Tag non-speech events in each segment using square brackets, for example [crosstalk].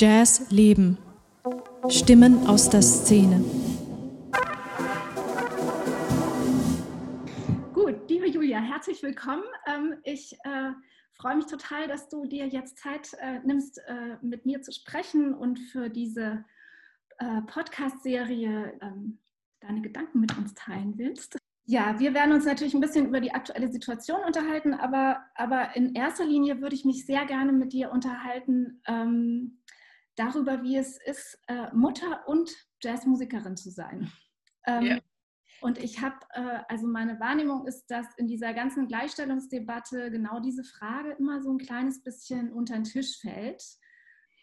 Jazz Leben. Stimmen aus der Szene. Gut, liebe Julia, herzlich willkommen. Ähm, ich äh, freue mich total, dass du dir jetzt Zeit äh, nimmst, äh, mit mir zu sprechen und für diese Podcast-Serie ähm, deine Gedanken mit uns teilen willst. Ja, wir werden uns natürlich ein bisschen über die aktuelle Situation unterhalten, aber, aber in erster Linie würde ich mich sehr gerne mit dir unterhalten ähm, darüber, wie es ist, äh, Mutter und Jazzmusikerin zu sein. Ähm, ja. Und ich habe, äh, also meine Wahrnehmung ist, dass in dieser ganzen Gleichstellungsdebatte genau diese Frage immer so ein kleines bisschen unter den Tisch fällt.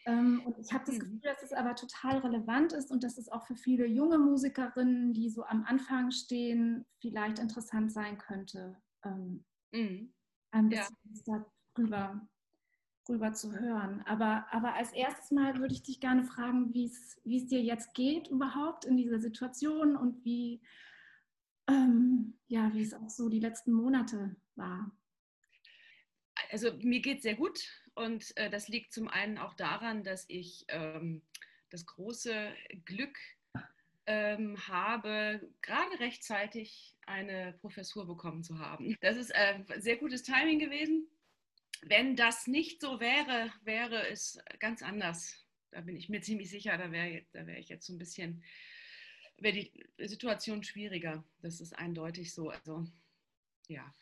Ähm, und ich habe das mhm. Gefühl, dass es aber total relevant ist und dass es auch für viele junge Musikerinnen, die so am Anfang stehen, vielleicht interessant sein könnte, ähm, mhm. ein bisschen ja. darüber, darüber zu hören. Aber, aber als erstes Mal würde ich dich gerne fragen, wie es dir jetzt geht überhaupt in dieser Situation und wie, ähm, ja, es auch so die letzten Monate war. Also mir geht es sehr gut und äh, das liegt zum einen auch daran, dass ich ähm, das große Glück ähm, habe, gerade rechtzeitig eine Professur bekommen zu haben. Das ist äh, sehr gutes Timing gewesen. Wenn das nicht so wäre, wäre es ganz anders. Da bin ich mir [laughs] ziemlich sicher, da wäre da wär ich jetzt so ein bisschen, wäre die Situation schwieriger. Das ist eindeutig so. Also ja,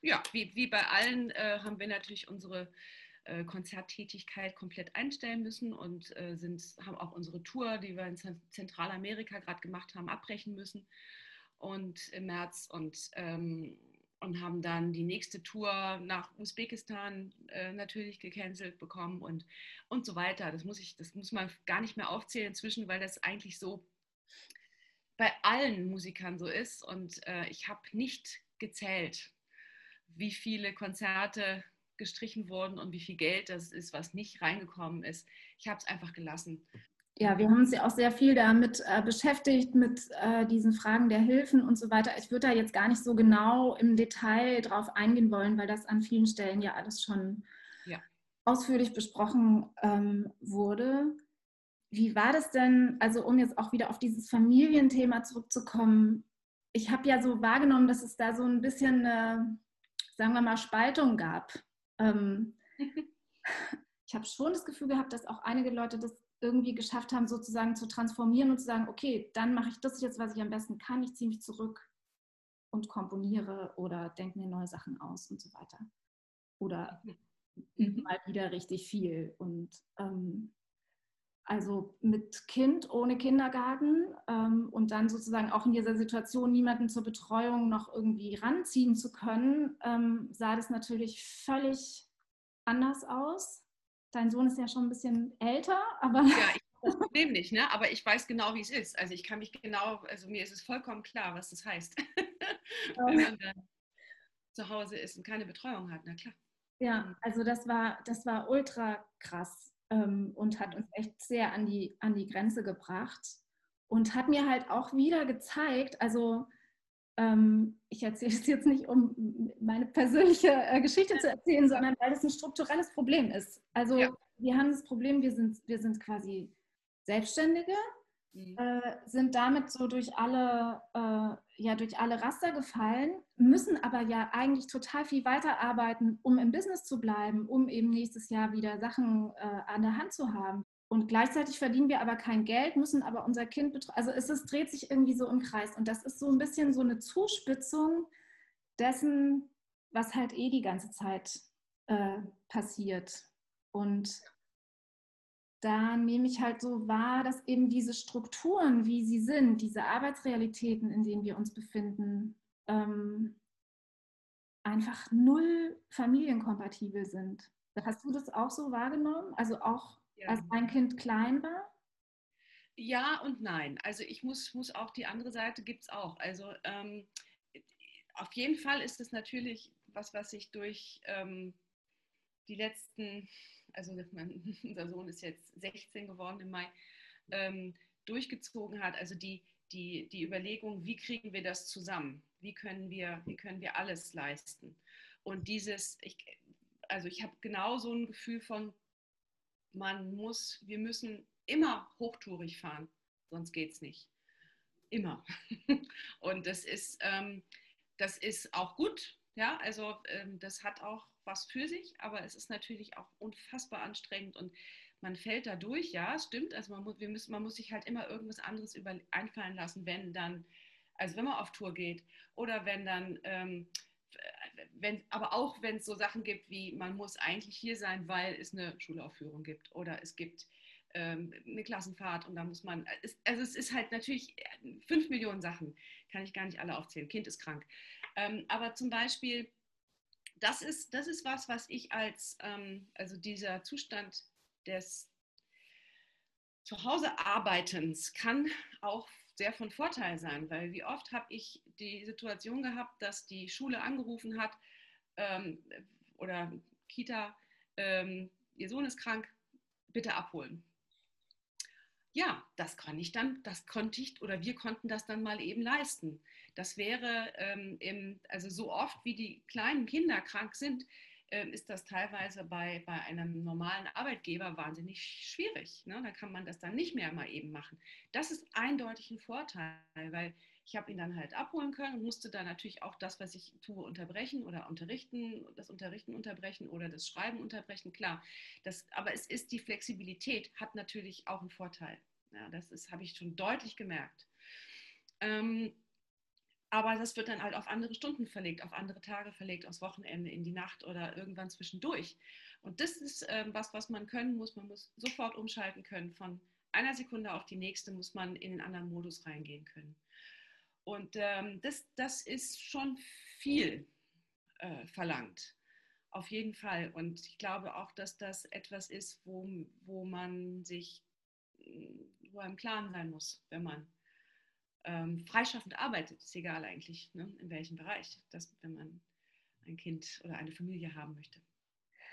ja wie, wie bei allen äh, haben wir natürlich unsere äh, Konzerttätigkeit komplett einstellen müssen und äh, sind, haben auch unsere Tour, die wir in Zentralamerika gerade gemacht haben, abbrechen müssen und im März und, ähm, und haben dann die nächste Tour nach Usbekistan äh, natürlich gecancelt bekommen und, und so weiter. Das muss, ich, das muss man gar nicht mehr aufzählen inzwischen, weil das eigentlich so bei allen Musikern so ist und äh, ich habe nicht gezählt, wie viele Konzerte gestrichen worden und wie viel Geld das ist, was nicht reingekommen ist. Ich habe es einfach gelassen. Ja, wir haben uns ja auch sehr viel damit äh, beschäftigt, mit äh, diesen Fragen der Hilfen und so weiter. Ich würde da jetzt gar nicht so genau im Detail drauf eingehen wollen, weil das an vielen Stellen ja alles schon ja. ausführlich besprochen ähm, wurde. Wie war das denn, also um jetzt auch wieder auf dieses Familienthema zurückzukommen? Ich habe ja so wahrgenommen, dass es da so ein bisschen eine, sagen wir mal, Spaltung gab ähm, [laughs] ich habe schon das Gefühl gehabt, dass auch einige Leute das irgendwie geschafft haben, sozusagen zu transformieren und zu sagen, okay, dann mache ich das jetzt, was ich am besten kann, ich ziehe mich zurück und komponiere oder denke mir neue Sachen aus und so weiter. Oder mhm. mal wieder richtig viel. Und ähm, also mit Kind ohne Kindergarten ähm, und dann sozusagen auch in dieser Situation niemanden zur Betreuung noch irgendwie ranziehen zu können, ähm, sah das natürlich völlig anders aus. Dein Sohn ist ja schon ein bisschen älter, aber. Ja, ich das Problem nicht, ne? aber ich weiß genau, wie es ist. Also ich kann mich genau, also mir ist es vollkommen klar, was das heißt. [laughs] Wenn man dann zu Hause ist und keine Betreuung hat, na klar. Ja, mhm. also das war, das war ultra krass ähm, und hat uns echt sehr an die, an die Grenze gebracht und hat mir halt auch wieder gezeigt, also ich erzähle es jetzt nicht, um meine persönliche äh, Geschichte zu erzählen, sondern weil es ein strukturelles Problem ist. Also ja. wir haben das Problem, wir sind, wir sind quasi Selbstständige, mhm. äh, sind damit so durch alle, äh, ja, durch alle Raster gefallen, müssen aber ja eigentlich total viel weiterarbeiten, um im Business zu bleiben, um eben nächstes Jahr wieder Sachen äh, an der Hand zu haben. Und gleichzeitig verdienen wir aber kein Geld, müssen aber unser Kind betreuen. Also es, es dreht sich irgendwie so im Kreis. Und das ist so ein bisschen so eine Zuspitzung dessen, was halt eh die ganze Zeit äh, passiert. Und da nehme ich halt so wahr, dass eben diese Strukturen, wie sie sind, diese Arbeitsrealitäten, in denen wir uns befinden, ähm, einfach null familienkompatibel sind. Hast du das auch so wahrgenommen? Also auch ja. als dein Kind klein war? Ja und nein. Also ich muss, muss auch die andere Seite gibt es auch. Also ähm, auf jeden Fall ist es natürlich was, was sich durch ähm, die letzten also [laughs] mein, unser Sohn ist jetzt 16 geworden im Mai, ähm, durchgezogen hat. Also die, die, die Überlegung, wie kriegen wir das zusammen? Wie können wir, wie können wir alles leisten? Und dieses, ich, also ich habe genau so ein Gefühl von, man muss, wir müssen immer hochtourig fahren, sonst geht es nicht. Immer. [laughs] Und das ist, ähm, das ist auch gut. Ja, also ähm, das hat auch was für sich, aber es ist natürlich auch unfassbar anstrengend und man fällt da durch, ja, stimmt. Also man muss, wir müssen, man muss sich halt immer irgendwas anderes über, einfallen lassen, wenn dann, also wenn man auf Tour geht oder wenn dann, ähm, wenn, aber auch wenn es so Sachen gibt wie, man muss eigentlich hier sein, weil es eine Schulaufführung gibt oder es gibt ähm, eine Klassenfahrt und da muss man, also es ist halt natürlich fünf Millionen Sachen, kann ich gar nicht alle aufzählen. Kind ist krank. Ähm, aber zum Beispiel, das ist, das ist was, was ich als, ähm, also dieser Zustand des Zuhausearbeitens kann auch sehr von Vorteil sein, weil wie oft habe ich die Situation gehabt, dass die Schule angerufen hat ähm, oder Kita, ähm, ihr Sohn ist krank, bitte abholen ja, das kann ich dann, das konnte ich oder wir konnten das dann mal eben leisten. Das wäre, ähm, im, also so oft wie die kleinen Kinder krank sind, ist das teilweise bei, bei einem normalen Arbeitgeber wahnsinnig schwierig. Ne? Da kann man das dann nicht mehr mal eben machen. Das ist eindeutig ein Vorteil, weil ich habe ihn dann halt abholen können und musste dann natürlich auch das, was ich tue, unterbrechen oder unterrichten, das Unterrichten unterbrechen oder das Schreiben unterbrechen. Klar, das, aber es ist die Flexibilität, hat natürlich auch einen Vorteil. Ja, das habe ich schon deutlich gemerkt. Ähm, aber das wird dann halt auf andere Stunden verlegt, auf andere Tage verlegt, aufs Wochenende, in die Nacht oder irgendwann zwischendurch. Und das ist ähm, was, was man können muss. Man muss sofort umschalten können. Von einer Sekunde auf die nächste muss man in einen anderen Modus reingehen können. Und ähm, das, das ist schon viel äh, verlangt. Auf jeden Fall. Und ich glaube auch, dass das etwas ist, wo, wo man sich, wo einem Klaren sein muss, wenn man ähm, freischaffend arbeitet. Ist egal eigentlich, ne, in welchem Bereich, das, wenn man ein Kind oder eine Familie haben möchte.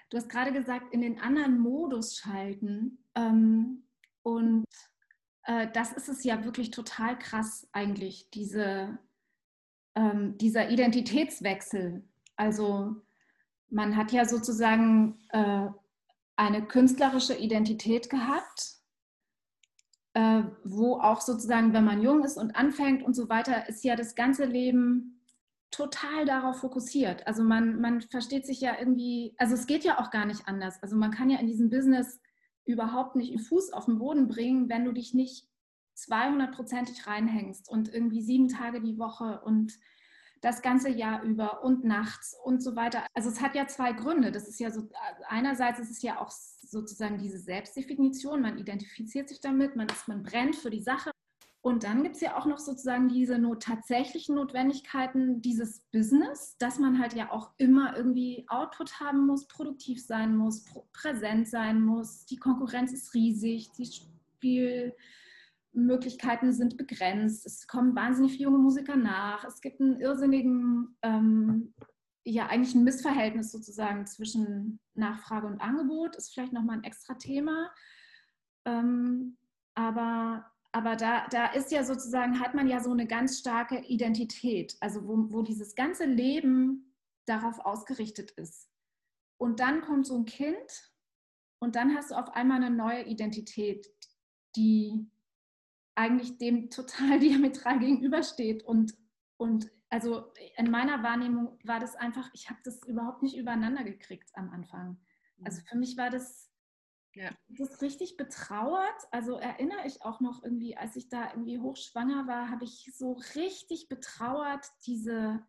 Du hast gerade gesagt, in den anderen Modus schalten. Ähm, und äh, das ist es ja wirklich total krass eigentlich, diese, ähm, dieser Identitätswechsel. Also man hat ja sozusagen äh, eine künstlerische Identität gehabt, äh, wo auch sozusagen, wenn man jung ist und anfängt und so weiter, ist ja das ganze Leben total darauf fokussiert. Also man, man versteht sich ja irgendwie, also es geht ja auch gar nicht anders. Also man kann ja in diesem Business überhaupt nicht einen Fuß auf den Boden bringen, wenn du dich nicht 200-prozentig reinhängst und irgendwie sieben Tage die Woche und das ganze Jahr über und nachts und so weiter. Also es hat ja zwei Gründe. Das ist ja so, einerseits ist es ja auch sozusagen diese Selbstdefinition, man identifiziert sich damit, man, ist, man brennt für die Sache. Und dann gibt es ja auch noch sozusagen diese not tatsächlichen Notwendigkeiten dieses Business, dass man halt ja auch immer irgendwie Output haben muss, produktiv sein muss, präsent sein muss. Die Konkurrenz ist riesig, die Spielmöglichkeiten sind begrenzt. Es kommen wahnsinnig viele junge Musiker nach. Es gibt einen irrsinnigen, ähm, ja eigentlich ein Missverhältnis sozusagen zwischen Nachfrage und Angebot. Ist vielleicht nochmal ein extra Thema. Ähm, aber aber da, da ist ja sozusagen, hat man ja so eine ganz starke Identität, also wo, wo dieses ganze Leben darauf ausgerichtet ist. Und dann kommt so ein Kind und dann hast du auf einmal eine neue Identität, die eigentlich dem total [laughs] diametral gegenübersteht. Und, und also in meiner Wahrnehmung war das einfach, ich habe das überhaupt nicht übereinander gekriegt am Anfang. Also mhm. für mich war das ja. Das richtig betrauert. Also erinnere ich auch noch irgendwie, als ich da irgendwie hochschwanger war, habe ich so richtig betrauert diese,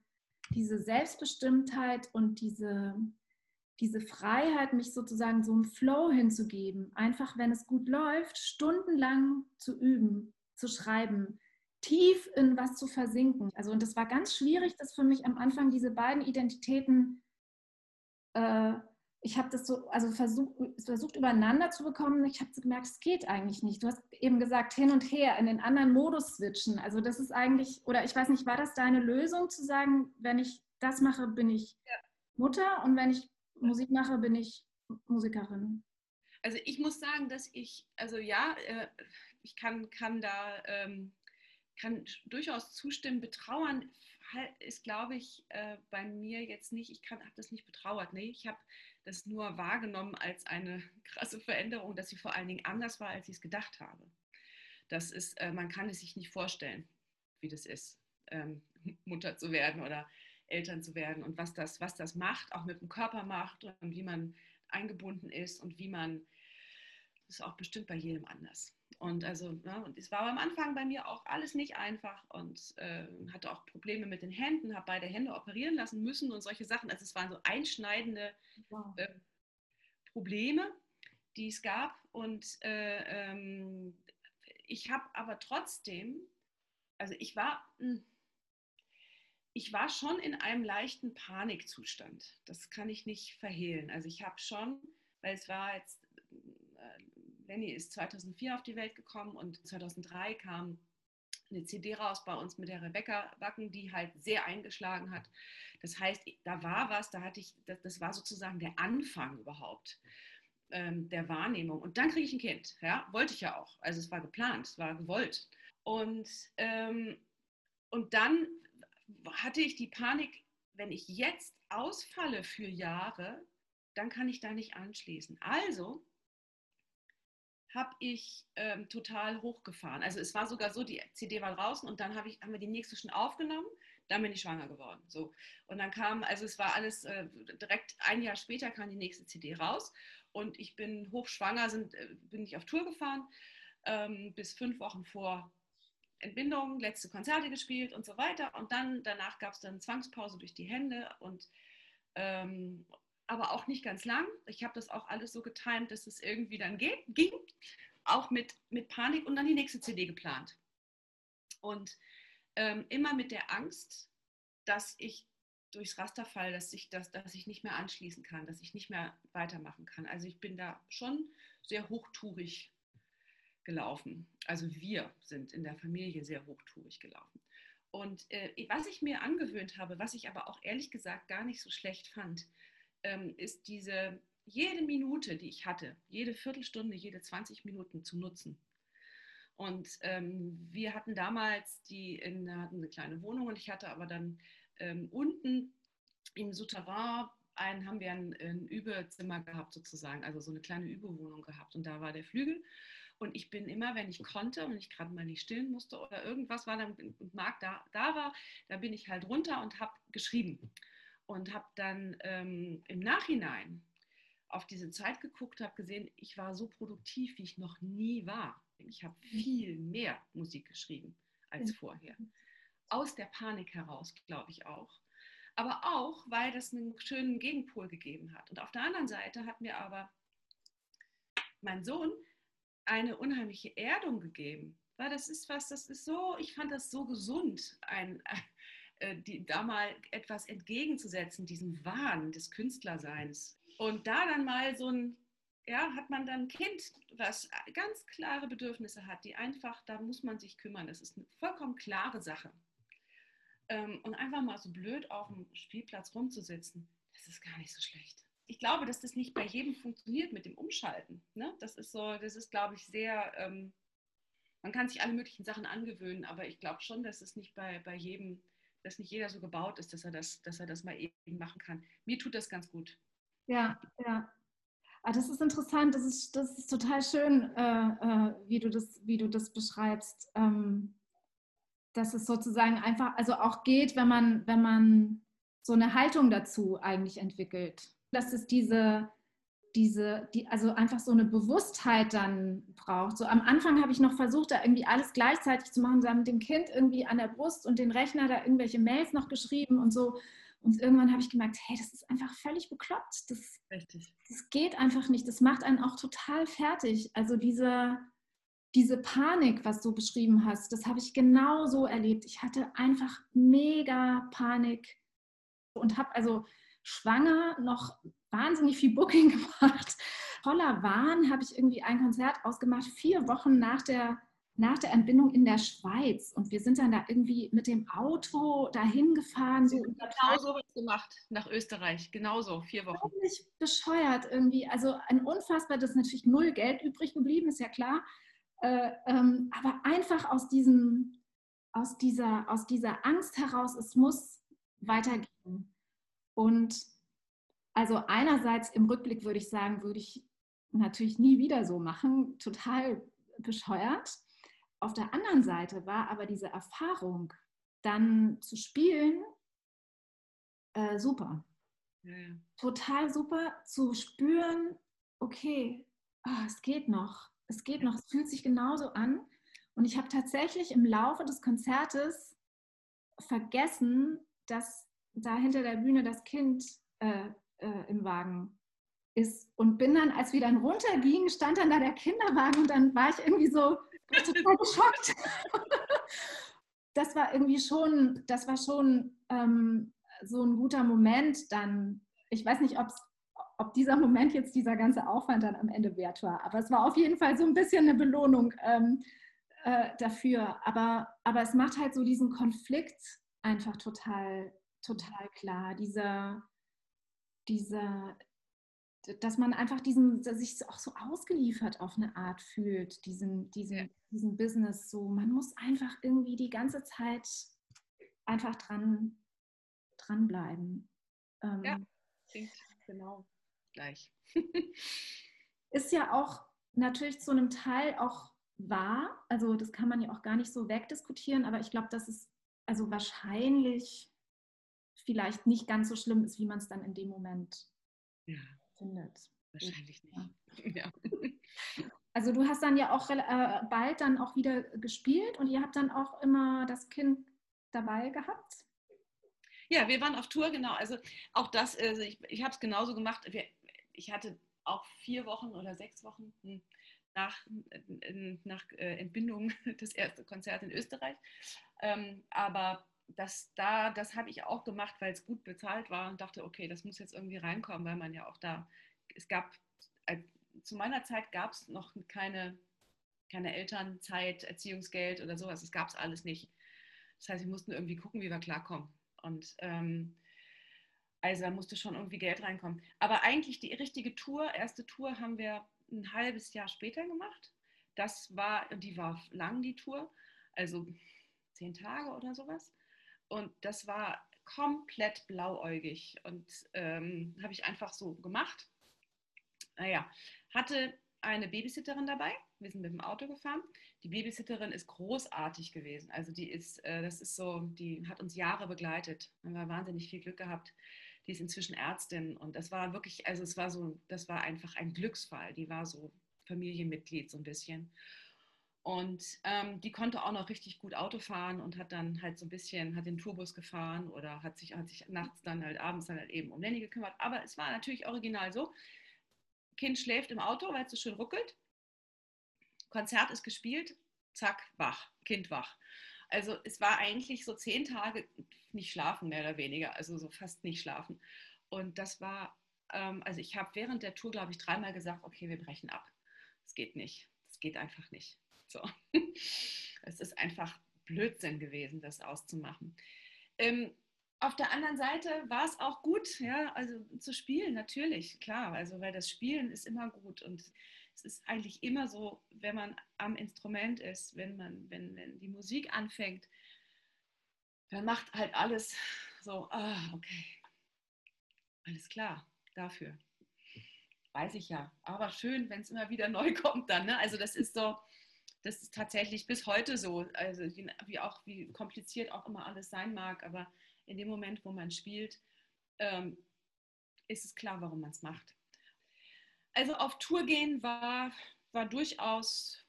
diese Selbstbestimmtheit und diese, diese Freiheit, mich sozusagen so im Flow hinzugeben. Einfach, wenn es gut läuft, stundenlang zu üben, zu schreiben, tief in was zu versinken. Also und das war ganz schwierig, das für mich am Anfang diese beiden Identitäten äh, ich habe das so, also versucht, versucht übereinander zu bekommen. Ich habe gemerkt, es geht eigentlich nicht. Du hast eben gesagt, hin und her, in den anderen Modus switchen. Also das ist eigentlich, oder ich weiß nicht, war das deine Lösung zu sagen, wenn ich das mache, bin ich ja. Mutter und wenn ich Musik mache, bin ich Musikerin? Also ich muss sagen, dass ich, also ja, äh, ich kann, kann da, ähm, kann durchaus zustimmen, betrauern ist, glaube ich, äh, bei mir jetzt nicht, ich habe das nicht betrauert. Nee, ich habe das nur wahrgenommen als eine [laughs] krasse Veränderung, dass sie vor allen Dingen anders war, als ich es gedacht habe. Das ist, äh, man kann es sich nicht vorstellen, wie das ist, ähm, [laughs] Mutter zu werden oder Eltern zu werden und was das, was das macht, auch mit dem Körper macht und wie man eingebunden ist und wie man, das ist auch bestimmt bei jedem anders. Und also, ja, und es war am Anfang bei mir auch alles nicht einfach und äh, hatte auch Probleme mit den Händen, habe beide Hände operieren lassen müssen und solche Sachen. Also es waren so einschneidende wow. äh, Probleme, die es gab. Und äh, ähm, ich habe aber trotzdem, also ich war, hm, ich war schon in einem leichten Panikzustand. Das kann ich nicht verhehlen. Also ich habe schon, weil es war jetzt Lenny ist 2004 auf die Welt gekommen und 2003 kam eine CD raus bei uns mit der Rebecca Backen, die halt sehr eingeschlagen hat. Das heißt, da war was, da hatte ich, das, das war sozusagen der Anfang überhaupt ähm, der Wahrnehmung. Und dann kriege ich ein Kind. Ja, wollte ich ja auch. Also es war geplant, es war gewollt. Und, ähm, und dann hatte ich die Panik, wenn ich jetzt ausfalle für Jahre, dann kann ich da nicht anschließen. Also habe ich ähm, total hochgefahren. Also es war sogar so, die CD war draußen und dann hab ich, haben wir die nächste schon aufgenommen, dann bin ich schwanger geworden. So. Und dann kam, also es war alles, äh, direkt ein Jahr später kam die nächste CD raus und ich bin hochschwanger, sind, äh, bin ich auf Tour gefahren, ähm, bis fünf Wochen vor Entbindung, letzte Konzerte gespielt und so weiter. Und dann, danach gab es dann Zwangspause durch die Hände und ähm, aber auch nicht ganz lang. Ich habe das auch alles so getimt, dass es irgendwie dann geht, ging, auch mit, mit Panik und dann die nächste CD geplant. Und ähm, immer mit der Angst, dass ich durchs Raster falle, dass ich, das, dass ich nicht mehr anschließen kann, dass ich nicht mehr weitermachen kann. Also ich bin da schon sehr hochtourig gelaufen. Also wir sind in der Familie sehr hochtourig gelaufen. Und äh, was ich mir angewöhnt habe, was ich aber auch ehrlich gesagt gar nicht so schlecht fand, ähm, ist diese jede Minute, die ich hatte, jede Viertelstunde, jede 20 Minuten zu nutzen. Und ähm, wir hatten damals die in, hatten eine kleine Wohnung und ich hatte aber dann ähm, unten im Souterrain ein, haben wir ein, ein Übezimmer gehabt sozusagen, also so eine kleine Übewohnung gehabt und da war der Flügel. Und ich bin immer, wenn ich konnte und ich gerade mal nicht stillen musste oder irgendwas war, dann Marc da, da war, da bin ich halt runter und habe geschrieben und habe dann ähm, im Nachhinein auf diese Zeit geguckt, habe gesehen, ich war so produktiv, wie ich noch nie war. Ich habe viel mehr Musik geschrieben als vorher. Aus der Panik heraus, glaube ich auch. Aber auch, weil das einen schönen Gegenpol gegeben hat. Und auf der anderen Seite hat mir aber mein Sohn eine unheimliche Erdung gegeben. Weil das ist was, das ist so, ich fand das so gesund, ein, die, da mal etwas entgegenzusetzen, diesem Wahn des Künstlerseins. Und da dann mal so ein, ja, hat man dann ein Kind, was ganz klare Bedürfnisse hat, die einfach, da muss man sich kümmern. Das ist eine vollkommen klare Sache. Ähm, und einfach mal so blöd auf dem Spielplatz rumzusitzen, das ist gar nicht so schlecht. Ich glaube, dass das nicht bei jedem funktioniert mit dem Umschalten. Ne? Das ist so, das ist, glaube ich, sehr, ähm, man kann sich alle möglichen Sachen angewöhnen, aber ich glaube schon, dass es nicht bei, bei jedem dass nicht jeder so gebaut ist, dass er das, dass er das mal eben machen kann. Mir tut das ganz gut. Ja, ja. Ah, das ist interessant, das ist, das ist total schön, äh, äh, wie, du das, wie du das beschreibst. Ähm, dass es sozusagen einfach, also auch geht, wenn man, wenn man so eine Haltung dazu eigentlich entwickelt. Dass es diese, diese, die, also einfach so eine Bewusstheit dann braucht. So am Anfang habe ich noch versucht, da irgendwie alles gleichzeitig zu machen, mit dem Kind irgendwie an der Brust und den Rechner da irgendwelche Mails noch geschrieben und so. Und irgendwann habe ich gemerkt, hey, das ist einfach völlig bekloppt. Das, Richtig. das geht einfach nicht. Das macht einen auch total fertig. Also diese, diese Panik, was du beschrieben hast, das habe ich genau so erlebt. Ich hatte einfach mega Panik und habe also schwanger noch wahnsinnig viel Booking [laughs] gemacht. Voller Wahn habe ich irgendwie ein Konzert ausgemacht, vier Wochen nach der, nach der Entbindung in der Schweiz. Und wir sind dann da irgendwie mit dem Auto dahin gefahren. So genau so was gemacht, nach Österreich. Genauso, vier Wochen. Völlig bescheuert irgendwie. Also ein unfassbar, das ist natürlich null Geld übrig geblieben, ist ja klar. Äh, ähm, aber einfach aus, diesem, aus, dieser, aus dieser Angst heraus, es muss weitergehen. Und also einerseits im Rückblick würde ich sagen, würde ich natürlich nie wieder so machen, total bescheuert. Auf der anderen Seite war aber diese Erfahrung, dann zu spielen, äh, super. Ja, ja. Total super zu spüren, okay, oh, es geht noch, es geht noch, es fühlt sich genauso an. Und ich habe tatsächlich im Laufe des Konzertes vergessen, dass da hinter der Bühne das Kind äh, äh, im Wagen ist. Und bin dann, als wir dann runtergingen, stand dann da der Kinderwagen und dann war ich irgendwie so total [laughs] geschockt. [laughs] das war irgendwie schon, das war schon ähm, so ein guter Moment dann. Ich weiß nicht, ob dieser Moment jetzt dieser ganze Aufwand dann am Ende wert war, aber es war auf jeden Fall so ein bisschen eine Belohnung ähm, äh, dafür. Aber, aber es macht halt so diesen Konflikt einfach total, total klar. Dieser, dieser, dass man einfach diesen, sich auch so ausgeliefert auf eine Art fühlt, diesem, diesem, ja. diesem Business. So, man muss einfach irgendwie die ganze Zeit einfach dran, dranbleiben. Ähm, ja, klingt genau gleich. [laughs] ist ja auch natürlich zu einem Teil auch wahr. Also das kann man ja auch gar nicht so wegdiskutieren, aber ich glaube, dass es also wahrscheinlich vielleicht nicht ganz so schlimm ist, wie man es dann in dem Moment ja. findet. Wahrscheinlich nicht. [laughs] Ja. [laughs] Also du hast dann ja auch äh, bald dann auch wieder gespielt und ihr habt dann auch immer das Kind dabei gehabt. Ja, wir waren auf Tour, genau. Also auch das, also ich, ich habe es genauso gemacht. Ich hatte auch vier Wochen oder sechs Wochen hm, nach, nach äh, Entbindung [laughs] das erste Konzert in Österreich. Ähm, aber das, da, das habe ich auch gemacht, weil es gut bezahlt war und dachte, okay, das muss jetzt irgendwie reinkommen, weil man ja auch da, es gab, äh, zu meiner Zeit gab es noch keine, keine Elternzeit, Erziehungsgeld oder sowas, das gab es alles nicht. Das heißt, wir mussten irgendwie gucken, wie wir klarkommen. Und ähm, also da musste schon irgendwie Geld reinkommen. Aber eigentlich die richtige Tour, erste Tour haben wir ein halbes Jahr später gemacht. Das war, die war lang, die Tour, also zehn Tage oder sowas. Und das war komplett blauäugig und ähm, habe ich einfach so gemacht. Naja, hatte eine Babysitterin dabei. Wir sind mit dem Auto gefahren. Die Babysitterin ist großartig gewesen. Also die ist, äh, das ist so, die hat uns Jahre begleitet. Haben wir wahnsinnig viel Glück gehabt. Die ist inzwischen Ärztin und das war wirklich, also es war so, das war einfach ein Glücksfall. Die war so Familienmitglied so ein bisschen. Und ähm, die konnte auch noch richtig gut Auto fahren und hat dann halt so ein bisschen, hat den Tourbus gefahren oder hat sich, hat sich nachts dann halt abends dann halt eben um Lenny gekümmert. Aber es war natürlich original so. Kind schläft im Auto, weil es so schön ruckelt. Konzert ist gespielt, zack, wach, Kind wach. Also es war eigentlich so zehn Tage nicht schlafen, mehr oder weniger, also so fast nicht schlafen. Und das war, ähm, also ich habe während der Tour, glaube ich, dreimal gesagt, okay, wir brechen ab. Es geht nicht. Es geht einfach nicht. So. [laughs] Es ist einfach Blödsinn gewesen, das auszumachen. Ähm, auf der anderen Seite war es auch gut, ja, also zu spielen, natürlich, klar, also weil das Spielen ist immer gut und es ist eigentlich immer so, wenn man am Instrument ist, wenn man, wenn, wenn die Musik anfängt, dann macht halt alles so, ah, okay, alles klar, dafür. Weiß ich ja, aber schön, wenn es immer wieder neu [laughs] kommt dann, ne? also das ist so, das ist tatsächlich bis heute so. Also wie, auch wie kompliziert auch immer alles sein mag, aber in dem Moment, wo man spielt, ähm, ist es klar, warum man es macht. Also auf Tour gehen war, war durchaus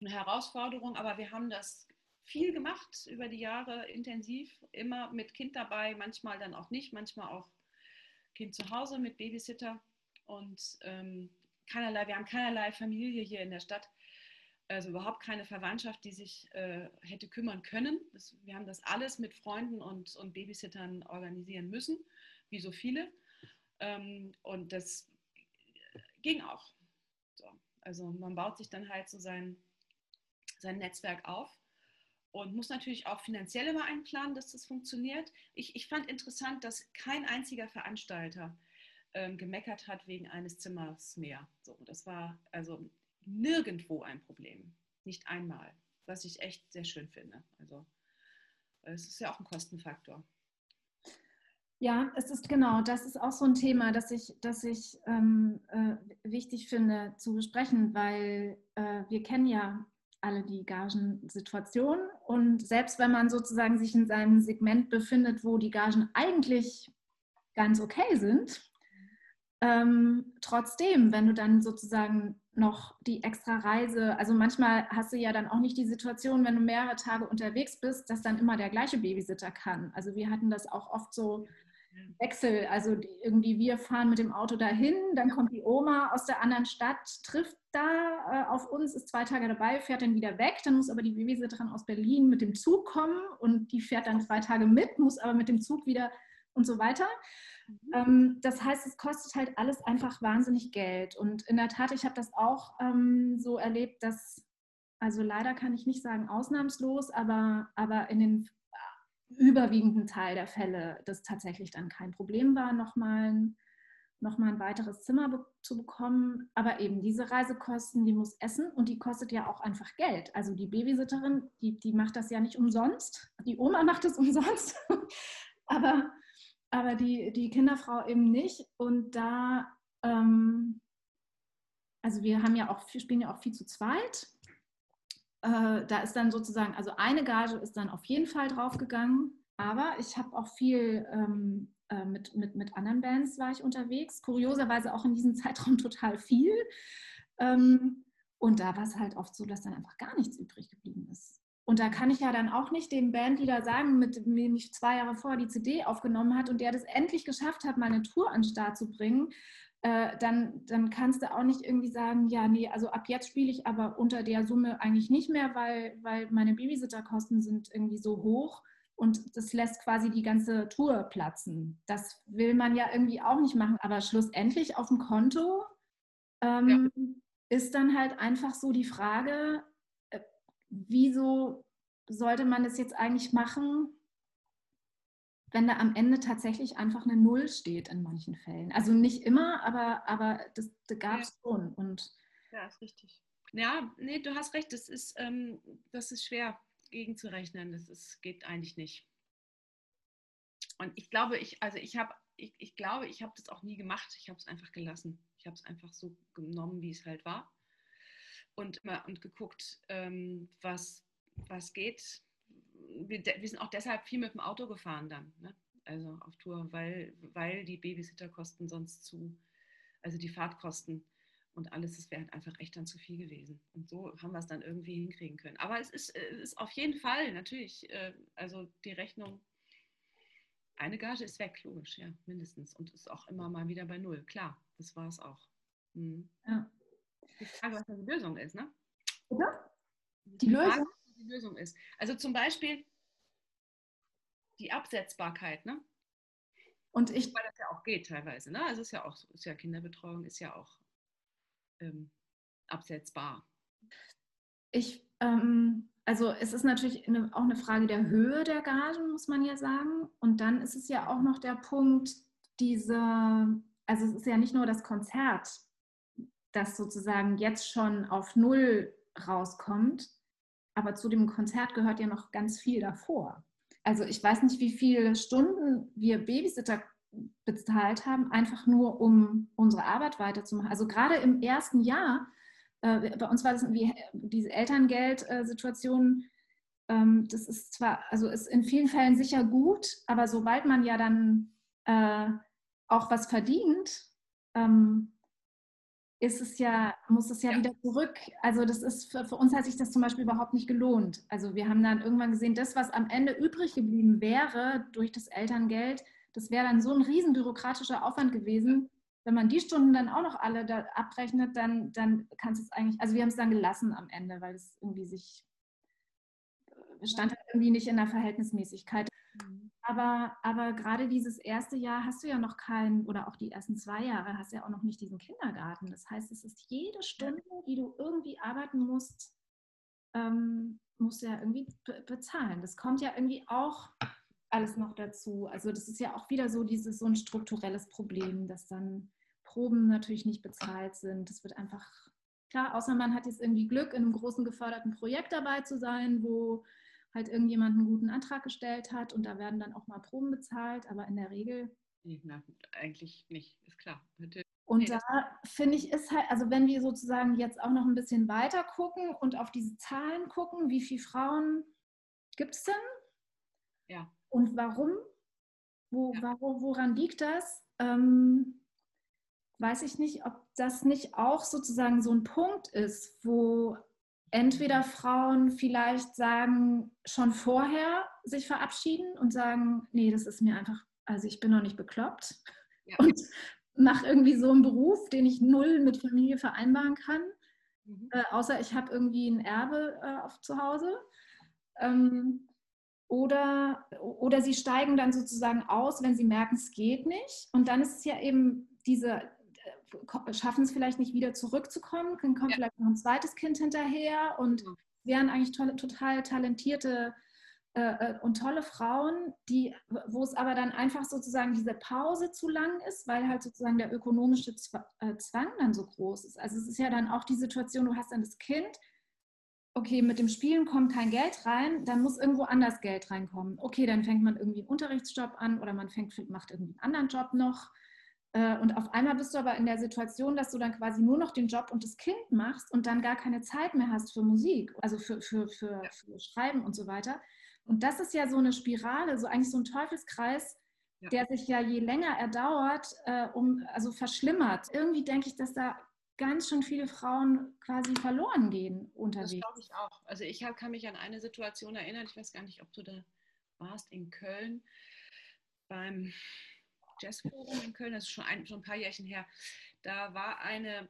eine Herausforderung, aber wir haben das viel gemacht über die Jahre intensiv, immer mit Kind dabei, manchmal dann auch nicht, manchmal auch Kind zu Hause mit Babysitter und ähm, keinerlei, wir haben keinerlei Familie hier in der Stadt also überhaupt keine Verwandtschaft, die sich äh, hätte kümmern können. Das, wir haben das alles mit Freunden und, und Babysittern organisieren müssen, wie so viele. Ähm, und das ging auch. So. Also man baut sich dann halt so sein, sein Netzwerk auf und muss natürlich auch finanziell immer einplanen, dass das funktioniert. Ich, ich fand interessant, dass kein einziger Veranstalter ähm, gemeckert hat wegen eines Zimmers mehr. So, das war also nirgendwo ein Problem. Nicht einmal. Was ich echt sehr schön finde. Also es ist ja auch ein Kostenfaktor. Ja, es ist genau, das ist auch so ein Thema, das ich, das ich ähm, äh, wichtig finde zu besprechen, weil äh, wir kennen ja alle die Gagensituation und selbst wenn man sozusagen sich in seinem Segment befindet, wo die Gagen eigentlich ganz okay sind, ähm, trotzdem, wenn du dann sozusagen noch die extra Reise, also manchmal hast du ja dann auch nicht die Situation, wenn du mehrere Tage unterwegs bist, dass dann immer der gleiche Babysitter kann. Also wir hatten das auch oft so Wechsel, also irgendwie wir fahren mit dem Auto dahin, dann kommt die Oma aus der anderen Stadt, trifft da äh, auf uns, ist zwei Tage dabei, fährt dann wieder weg, dann muss aber die Babysitterin aus Berlin mit dem Zug kommen und die fährt dann zwei Tage mit, muss aber mit dem Zug wieder und so weiter. Mhm. Ähm, das heißt, es kostet halt alles einfach wahnsinnig Geld. Und in der Tat, ich habe das auch ähm, so erlebt, dass, also leider kann ich nicht sagen ausnahmslos, aber, aber in den überwiegenden Teil der Fälle das tatsächlich dann kein Problem war, nochmal ein, noch mal ein weiteres Zimmer be zu bekommen. Aber eben diese Reisekosten, die muss essen und die kostet ja auch einfach Geld. Also die Babysitterin, die, die macht das ja nicht umsonst. Die Oma macht es [laughs] umsonst. aber aber die, die Kinderfrau eben nicht. Und da, ähm, also wir haben ja auch, spielen ja auch viel zu zweit. Äh, da ist dann sozusagen, also eine Gage ist dann auf jeden Fall draufgegangen. Aber ich habe auch viel ähm, äh, mit, mit, mit anderen Bands war ich unterwegs. Kurioserweise auch in diesem [laughs] Zeitraum total viel. Ähm, und da war es halt oft so, dass dann einfach gar nichts übrig geblieben ist. Und da kann ich ja dann auch nicht dem Bandleader sagen, mit dem ich zwei Jahre vorher die CD aufgenommen hat und der das endlich geschafft hat, meine Tour an den Start zu bringen, äh, dann, dann kannst du auch nicht irgendwie sagen, ja, nee, also ab jetzt spiele ich aber unter der Summe eigentlich nicht mehr, weil, weil meine Babysitterkosten sind irgendwie so hoch und das lässt quasi die ganze Tour platzen. Das will man ja irgendwie auch nicht machen, aber schlussendlich auf dem Konto ähm, ja. ist dann halt einfach so die Frage, wieso sollte man das jetzt eigentlich machen, wenn da am Ende tatsächlich einfach eine Null steht in manchen Fällen. Also nicht immer, aber, aber das, das gab es ja. schon. Und ja, ist richtig. Ja, nee, du hast recht, das ist, ähm, das ist schwer gegenzurechnen. Das ist, geht eigentlich nicht. Und ich glaube, ich, also ich habe, ich, ich glaube, ich habe das auch nie gemacht. Ich habe es einfach gelassen. Ich habe es einfach so genommen, wie es halt war und, und geguckt, ähm, was, was geht. Wir, wir, sind auch deshalb viel mit dem Auto gefahren dann, ne? also auf Tour, weil, weil die Babysitterkosten sonst zu, also die Fahrtkosten und alles, das wäre halt einfach echt dann zu viel gewesen. Und so haben wir es dann irgendwie hinkriegen können. Aber es ist, es ist auf jeden Fall natürlich, äh, also die Rechnung, eine Gage ist weg, logisch, ja, mindestens. Und ist auch immer mal wieder bei Null, klar, das war es auch. Mhm. Ja. Die Frage, was die Lösung ist, ne? Oder? Die, die Frage, Lösung? Was die Lösung ist. Also zum Beispiel die Absetzbarkeit, ne? Und ich, weil das ja auch geht teilweise, ne? Also ist ja auch, ist ja Kinderbetreuung ist ja auch ähm, absetzbar. Ich, ähm, also es ist natürlich eine, auch eine Frage der Höhe der Gagen, muss man ja sagen. Und dann ist es ja auch noch der Punkt, diese, also es ist ja nicht nur das Konzert, das sozusagen jetzt schon auf Null rauskommt. Aber zu dem Konzert gehört ja noch ganz viel davor. Also ich weiß nicht, wie viele Stunden wir Babysitter bezahlt haben, einfach nur um unsere Arbeit weiterzumachen. Also gerade im ersten Jahr, äh, bei uns war das irgendwie diese Elterngeldsituation, ähm, das ist zwar, also ist in vielen Fällen sicher gut, aber sobald man ja dann äh, auch was verdient, ähm, ist es ja, muss es ja, ja, wieder zurück. Also das ist für, für, uns hat sich das zum Beispiel überhaupt nicht gelohnt. Also wir haben dann irgendwann gesehen, das, was am Ende übrig geblieben wäre durch das Elterngeld, das wäre dann so ein riesen bürokratischer Aufwand gewesen. Wenn man die Stunden dann auch noch alle da abrechnet, dann, dann kannst du es eigentlich, also wir haben es dann gelassen am Ende, weil es irgendwie sich, äh, stand halt irgendwie nicht in der Verhältnismäßigkeit. Mhm. Aber, aber gerade dieses erste Jahr hast du ja noch keinen, oder auch die ersten zwei Jahre hast du ja auch noch nicht diesen Kindergarten. Das heißt, es ist jede Stunde, die du irgendwie arbeiten musst, ähm, musst du ja irgendwie bezahlen. Das kommt ja irgendwie auch alles noch dazu. Also das ist ja auch wieder so dieses so ein strukturelles Problem, dass dann Proben natürlich nicht bezahlt sind. Das wird einfach klar, außer man hat jetzt irgendwie Glück, in einem großen geförderten Projekt dabei zu sein, wo halt irgendjemand einen guten Antrag gestellt hat und da werden dann auch mal Proben bezahlt, aber in der Regel. Na, eigentlich nicht, ist klar. Und nee, da finde ich, ist halt, also wenn wir sozusagen jetzt auch noch ein bisschen weiter gucken und auf diese Zahlen gucken, wie viele Frauen gibt es denn? Ja. Und warum? Wo, ja. warum woran liegt das? Ähm, weiß ich nicht, ob das nicht auch sozusagen so ein Punkt ist, wo entweder Frauen vielleicht sagen, schon vorher sich verabschieden und sagen, nee, das ist mir einfach, also ich bin noch nicht bekloppt ja. und mache irgendwie so einen Beruf, den ich null mit Familie vereinbaren kann, mhm. äh, außer ich habe irgendwie ein Erbe äh, auf zu Hause. Ähm, oder, oder sie steigen dann sozusagen aus, wenn sie merken, es geht nicht. Und dann ist es ja eben diese, schaffen es vielleicht nicht wieder zurückzukommen, dann kommt ja. vielleicht noch ein zweites Kind hinterher und mhm. wären eigentlich tolle, total talentierte äh, äh, und tolle Frauen, die, wo es aber dann einfach sozusagen diese Pause zu lang ist, weil halt sozusagen der ökonomische äh, Zwang dann so groß ist. Also es ist ja dann auch die Situation, du hast dann das Kind, okay, mit dem Spielen kommt kein Geld rein, dann muss irgendwo anders Geld reinkommen. Okay, dann fängt man irgendwie einen Unterrichtsjob an oder man fängt, macht irgendwie einen anderen Job noch und auf einmal bist du aber in der Situation, dass du dann quasi nur noch den Job und das Kind machst und dann gar keine Zeit mehr hast für Musik, also für, für, für, für Schreiben und so weiter. Und das ist ja so eine Spirale, so eigentlich so ein Teufelskreis, ja. der sich ja je länger er dauert, äh, um, also verschlimmert. Irgendwie denke ich, dass da ganz schön viele Frauen quasi verloren gehen unterwegs. Das glaube ich auch. Also ich hab, kann mich an eine Situation erinnern, ich weiß gar nicht, ob du da warst in Köln beim Jazzforum in Köln, das ist schon ein, schon ein paar Jährchen her, da war eine,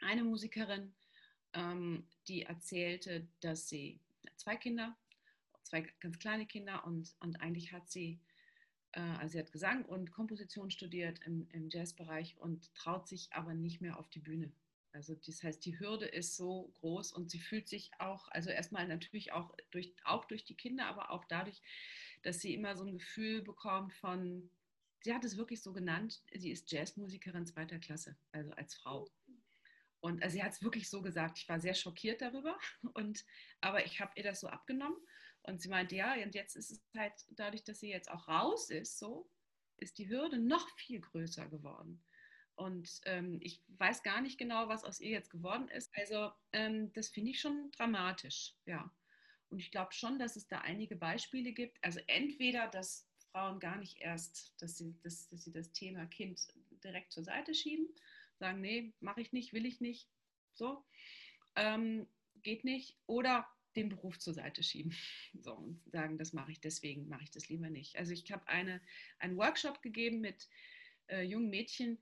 eine Musikerin, ähm, die erzählte, dass sie zwei Kinder, zwei ganz kleine Kinder und, und eigentlich hat sie, äh, also sie hat Gesang und Komposition studiert im, im Jazzbereich und traut sich aber nicht mehr auf die Bühne. Also das heißt, die Hürde ist so groß und sie fühlt sich auch, also erstmal natürlich auch durch, auch durch die Kinder, aber auch dadurch, dass sie immer so ein Gefühl bekommt von, sie hat es wirklich so genannt, sie ist Jazzmusikerin zweiter Klasse, also als Frau. Und also sie hat es wirklich so gesagt, ich war sehr schockiert darüber, [laughs] und, aber ich habe ihr das so abgenommen. Und sie meinte, ja, und jetzt ist es halt dadurch, dass sie jetzt auch raus ist, so, ist die Hürde noch viel größer geworden. Und ähm, ich weiß gar nicht genau, was aus ihr jetzt geworden ist. Also ähm, das finde ich schon dramatisch, ja. Und ich glaube schon, dass es da einige Beispiele gibt. Also entweder, dass Frauen gar nicht erst, dass sie das, dass sie das Thema Kind direkt zur Seite schieben, sagen, nee, mache ich nicht, will ich nicht, so, ähm, geht nicht. Oder den Beruf zur Seite schieben [laughs] so, und sagen, das mache ich, deswegen mache ich das lieber nicht. Also ich habe eine, einen Workshop gegeben mit äh, jungen Mädchen.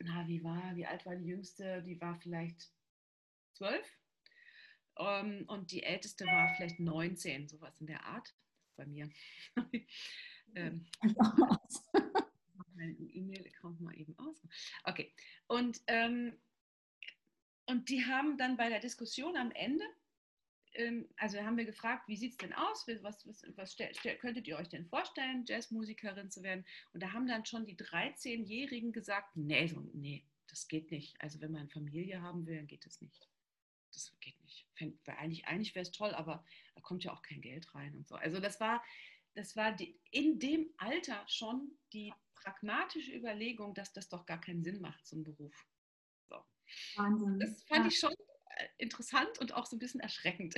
Na, wie war, wie alt war die jüngste? Die war vielleicht zwölf. Ähm, und die älteste war vielleicht 19, sowas in der Art. Bei mir. [laughs] ähm, meinen E-Mail-Account mal eben aus. Okay. Und, ähm, und die haben dann bei der Diskussion am Ende, ähm, also haben wir gefragt, wie sieht es denn aus? Was, was, was könntet ihr euch denn vorstellen, Jazzmusikerin zu werden? Und da haben dann schon die 13-Jährigen gesagt, nee, so, nee, das geht nicht. Also wenn man Familie haben will, dann geht das nicht. Das geht nicht. Eigentlich, eigentlich wäre es toll, aber da kommt ja auch kein Geld rein und so. Also das war, das war die, in dem Alter schon die pragmatische Überlegung, dass das doch gar keinen Sinn macht, so ein Beruf. So. Wahnsinn. Das fand ja. ich schon äh, interessant und auch so ein bisschen erschreckend,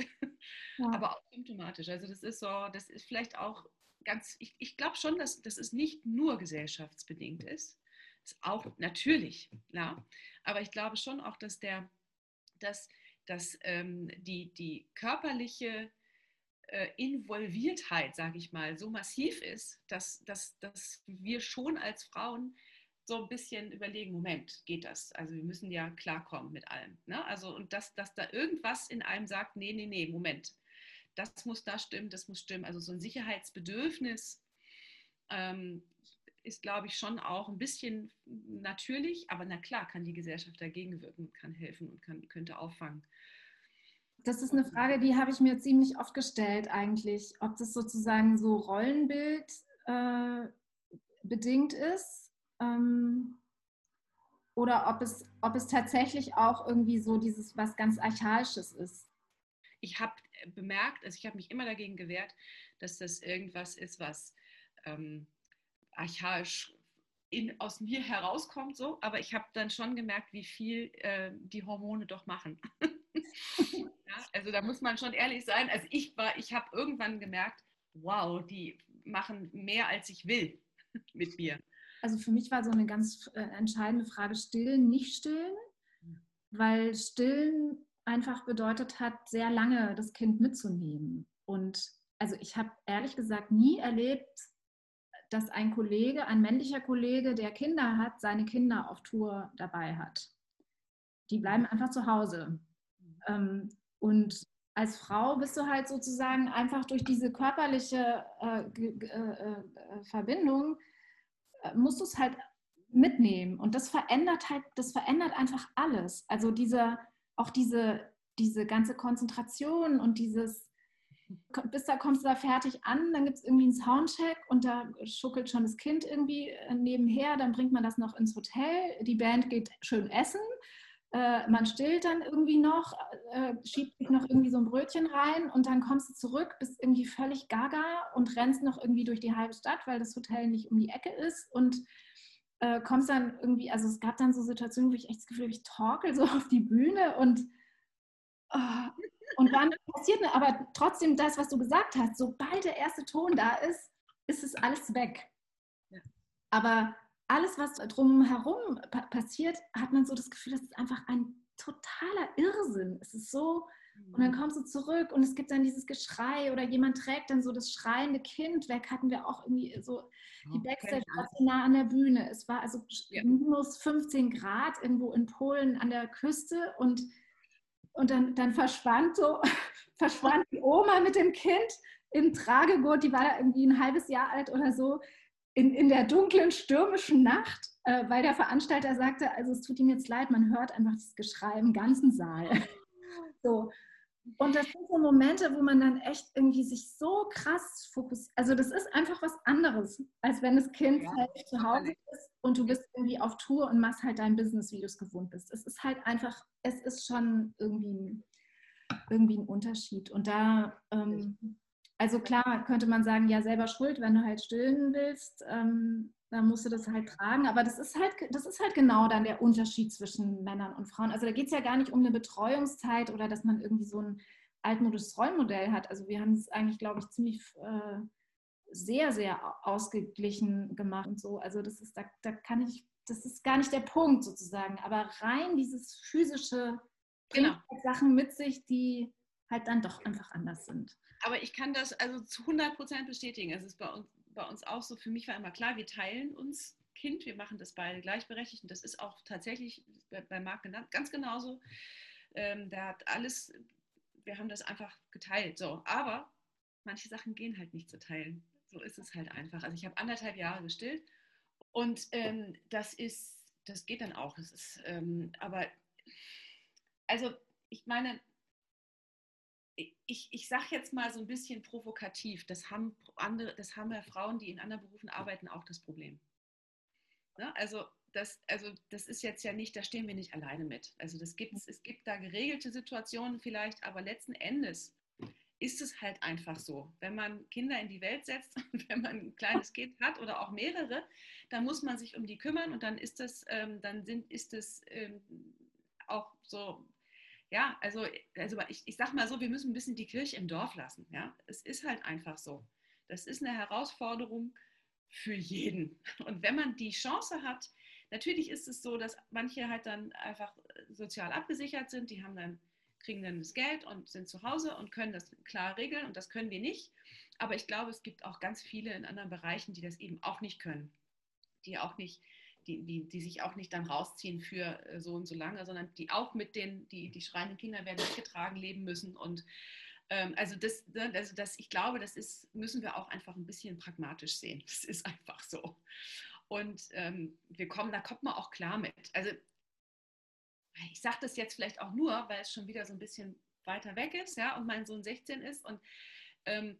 ja. [laughs] aber auch symptomatisch. Also das ist so, das ist vielleicht auch ganz, ich, ich glaube schon, dass, dass es nicht nur gesellschaftsbedingt ist. Ist auch natürlich, klar. Aber ich glaube schon auch, dass der, dass, dass ähm, die, die körperliche äh, Involviertheit, sage ich mal, so massiv ist, dass, dass, dass wir schon als Frauen so ein bisschen überlegen, Moment, geht das? Also wir müssen ja klarkommen mit allem. Ne? Also und dass, dass da irgendwas in einem sagt, nee, nee, nee, Moment, das muss da stimmen, das muss stimmen. Also so ein Sicherheitsbedürfnis ähm, ist, glaube ich, schon auch ein bisschen natürlich, aber na klar kann die Gesellschaft dagegen wirken, kann helfen und kann, könnte auffangen. Das ist eine Frage, die habe ich mir ziemlich oft gestellt eigentlich, ob das sozusagen so Rollenbild äh, bedingt ist ähm, oder ob es, ob es tatsächlich auch irgendwie so dieses was ganz Archaisches ist. ich habe bemerkt, also ich habe mich immer dagegen gewehrt, dass das irgendwas ist, was ähm, archaisch in, aus mir herauskommt, so, aber ich habe dann schon gemerkt, wie viel äh, die Hormone doch machen. [laughs] ja, also da muss man schon ehrlich sein. Also ich war, ich habe irgendwann gemerkt, wow, die machen mehr als ich will [laughs] mit mir. Also für mich war so eine ganz äh, entscheidende Frage stillen, nicht stillen, weil stillen einfach bedeutet hat, sehr lange das Kind mitzunehmen. Und also ich habe ehrlich gesagt nie erlebt, dass ein Kollege, ein männlicher Kollege, der Kinder hat, seine Kinder auf Tour dabei hat. Die bleiben einfach zu Hause. Ähm, und als Frau bist du halt sozusagen einfach durch diese körperliche äh, äh, äh, Verbindung, äh, musst du es halt mitnehmen. Und das verändert halt, das verändert einfach alles. Also diese, auch diese, diese ganze Konzentration und dieses, bis da kommst du da fertig an, dann gibt es irgendwie einen Soundcheck und da schuckelt schon das Kind irgendwie äh, nebenher, dann bringt man das noch ins Hotel, die Band geht schön essen, äh, man stillt dann irgendwie noch, äh, schiebt sich noch irgendwie so ein Brötchen rein und dann kommst du zurück, bist irgendwie völlig gaga und rennst noch irgendwie durch die halbe Stadt, weil das Hotel nicht um die Ecke ist und äh, kommst dann irgendwie, also es gab dann so Situationen, wo ich echt das Gefühl habe, ich torkel so [laughs] auf die Bühne und oh, und dann passiert aber trotzdem das, was du gesagt hast, sobald der erste Ton da ist, ist es alles weg. Ja. Aber alles, was drumherum passiert, hat man so das Gefühl, das ist einfach ein totaler Irrsinn. Es ist so, und dann mhm. kommst du zurück und es gibt dann dieses Geschrei oder jemand trägt dann so das schreiende Kind weg. Hatten wir auch irgendwie so, die Backstage war so nah an der Bühne. Es war also ja. minus 15 Grad irgendwo in Polen an der Küste und und dann, dann verschwand so, [laughs] verschwand die Oma mit dem Kind im Tragegurt, die war da irgendwie ein halbes Jahr alt oder so, in, in der dunklen, stürmischen Nacht, äh, weil der Veranstalter sagte, also es tut ihm jetzt leid, man hört einfach das Geschrei im ganzen Saal. [laughs] So. Und das sind so Momente, wo man dann echt irgendwie sich so krass fokussiert. Also das ist einfach was anderes, als wenn das Kind ja, halt zu Hause ist und du bist irgendwie auf Tour und machst halt dein Business, wie du es gewohnt bist. Es ist halt einfach, es ist schon irgendwie, irgendwie ein Unterschied. Und da, ähm, also klar, könnte man sagen, ja, selber schuld, wenn du halt stillen willst, ähm, dann musst du das halt tragen. Aber das ist halt, das ist halt genau dann der Unterschied zwischen Männern und Frauen. Also da geht es ja gar nicht um eine Betreuungszeit oder dass man irgendwie so ein altmodisches Rollenmodell hat. Also wir haben es eigentlich, glaube ich, ziemlich äh, sehr, sehr ausgeglichen gemacht und so. Also das ist, da, da kann ich, das ist gar nicht der Punkt sozusagen. Aber rein dieses physische genau. Halt Sachen mit sich, die halt dann doch einfach anders sind. Aber ich kann das also zu 100 Prozent bestätigen. Es ist bei uns, bei uns auch so. Für mich war immer klar, wir teilen uns Kind, wir machen das beide gleichberechtigt. Und das ist auch tatsächlich bei, bei Marc ganz genauso. Ähm, der hat alles, wir haben das einfach geteilt. So, aber manche Sachen gehen halt nicht zu teilen. So ist es halt einfach. Also ich habe anderthalb Jahre gestillt und ähm, das ist, das geht dann auch. Das ist, ähm, aber also ich meine, ich, ich sage jetzt mal so ein bisschen provokativ, das haben, andere, das haben ja Frauen, die in anderen Berufen arbeiten, auch das Problem. Ne? Also, das, also das ist jetzt ja nicht, da stehen wir nicht alleine mit. Also das gibt's, es gibt da geregelte Situationen vielleicht, aber letzten Endes ist es halt einfach so. Wenn man Kinder in die Welt setzt [laughs] wenn man ein kleines Kind hat oder auch mehrere, dann muss man sich um die kümmern und dann ist das, ähm, dann sind, ist es ähm, auch so, ja, also, also ich, ich sag mal so, wir müssen ein bisschen die Kirche im Dorf lassen. Ja? Es ist halt einfach so. Das ist eine Herausforderung für jeden. Und wenn man die Chance hat, natürlich ist es so, dass manche halt dann einfach sozial abgesichert sind, die haben dann kriegen dann das Geld und sind zu Hause und können das klar regeln und das können wir nicht. Aber ich glaube, es gibt auch ganz viele in anderen Bereichen, die das eben auch nicht können, die auch nicht, die, die, die sich auch nicht dann rausziehen für äh, so und so lange, sondern die auch mit den, die, die schreienden Kinder werden weggetragen leben müssen und ähm, also das, ne, also das, ich glaube, das ist, müssen wir auch einfach ein bisschen pragmatisch sehen. Das ist einfach so. Und ähm, wir kommen, da kommt man auch klar mit. Also ich sage das jetzt vielleicht auch nur, weil es schon wieder so ein bisschen weiter weg ist, ja, und mein Sohn 16 ist und ähm,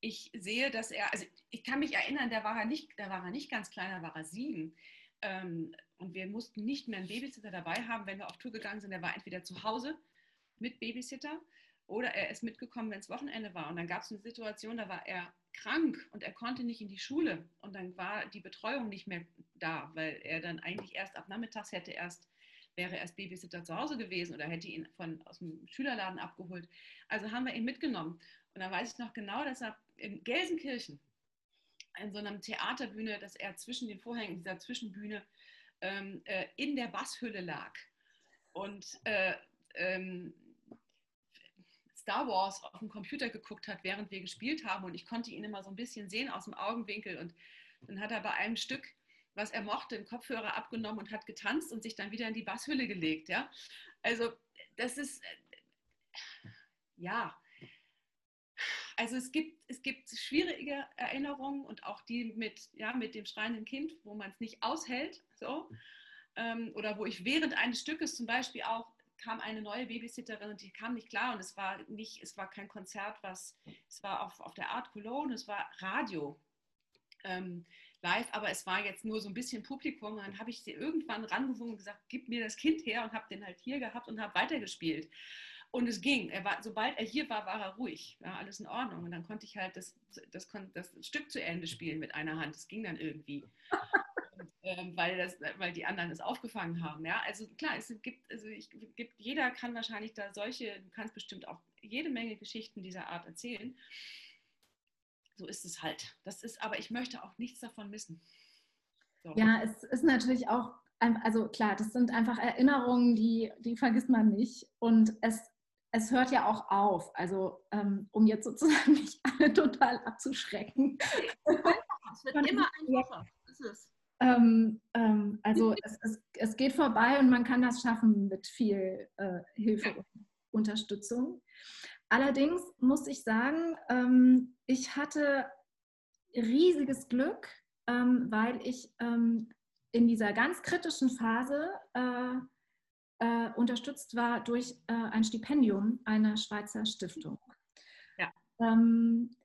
ich sehe, dass er, also ich kann mich erinnern, da war er nicht, da war er nicht ganz klein, da war er sieben. Ähm, und wir mussten nicht mehr einen Babysitter dabei haben, wenn wir auf Tour gegangen sind. Er war entweder zu Hause mit Babysitter oder er ist mitgekommen, wenn es Wochenende war. Und dann gab es eine Situation, da war er krank und er konnte nicht in die Schule. Und dann war die Betreuung nicht mehr da, weil er dann eigentlich erst ab nachmittags hätte erst wäre erst Babysitter zu Hause gewesen oder hätte ihn von, aus dem Schülerladen abgeholt. Also haben wir ihn mitgenommen. Und dann weiß ich noch genau, dass er in Gelsenkirchen in so einer Theaterbühne, dass er zwischen den Vorhängen dieser Zwischenbühne ähm, äh, in der Basshülle lag. Und äh, ähm, Star Wars auf dem Computer geguckt hat, während wir gespielt haben. Und ich konnte ihn immer so ein bisschen sehen aus dem Augenwinkel. Und dann hat er bei einem Stück, was er mochte, den Kopfhörer abgenommen und hat getanzt und sich dann wieder in die Basshülle gelegt. Ja? Also das ist, ja, also es gibt, es gibt schwierige Erinnerungen und auch die mit, ja, mit dem schreienden Kind, wo man es nicht aushält. So. Ähm, oder wo ich während eines Stückes zum Beispiel auch kam eine neue Babysitterin und die kam nicht klar und es war nicht, es war kein Konzert, was, es war auf, auf der Art Cologne, es war Radio ähm, live, aber es war jetzt nur so ein bisschen Publikum und dann habe ich sie irgendwann rangewungen und gesagt, gib mir das Kind her und habe den halt hier gehabt und habe weitergespielt. Und es ging. Er war, sobald er hier war, war er ruhig. Ja, alles in Ordnung. Und dann konnte ich halt das, das, das Stück zu Ende spielen mit einer Hand. Das ging dann irgendwie ähm, weil, das, weil die anderen es aufgefangen haben. Ja? Also klar, es gibt, also ich, gibt, jeder kann wahrscheinlich da solche, du kannst bestimmt auch jede Menge Geschichten dieser Art erzählen. So ist es halt. Das ist, aber ich möchte auch nichts davon missen. So. Ja, es ist natürlich auch, also klar, das sind einfach Erinnerungen, die, die vergisst man nicht. Und es, es hört ja auch auf. Also um ähm, jetzt sozusagen [laughs] nicht alle total abzuschrecken. Es wird immer einfacher. Das ist es. Ähm, ähm, also es, es, es, geht vorbei und man kann das schaffen mit viel äh, Hilfe und Unterstützung. Allerdings muss ich sagen, ähm, ich hatte riesiges Glück, ähm, weil ich in dieser ganz kritischen Phase äh, äh, unterstützt war durch äh, ein Stipendium einer Schweizer Stiftung. Ja. Ähm,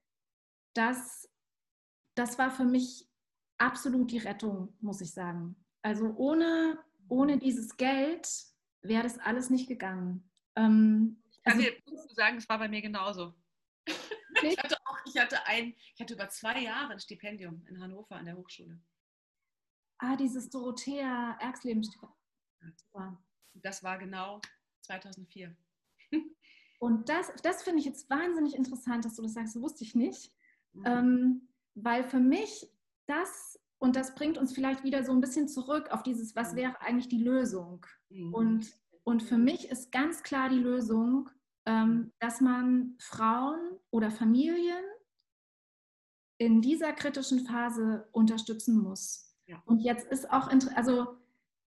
das, das war für mich absolut die Rettung, muss ich sagen. Also ohne, ohne dieses Geld wäre das alles nicht gegangen. Ähm, also, ich kann dir sagen, es war bei mir genauso. ich, hatte auch, ich, hatte ein, ich hatte über zwei Jahre ein Stipendium in Hannover an der Hochschule. Ah, dieses Dorothea Erxleben-Stipendium. Das war genau 2004. Und das, das finde ich jetzt wahnsinnig interessant, dass du das sagst, das wusste ich nicht. Mhm. Ähm, weil für mich das, und das bringt uns vielleicht wieder so ein bisschen zurück auf dieses, was mhm. wäre eigentlich die Lösung? Mhm. Und, und für mich ist ganz klar die Lösung, ähm, dass man Frauen oder Familien in dieser kritischen Phase unterstützen muss. Ja. Und jetzt ist auch, also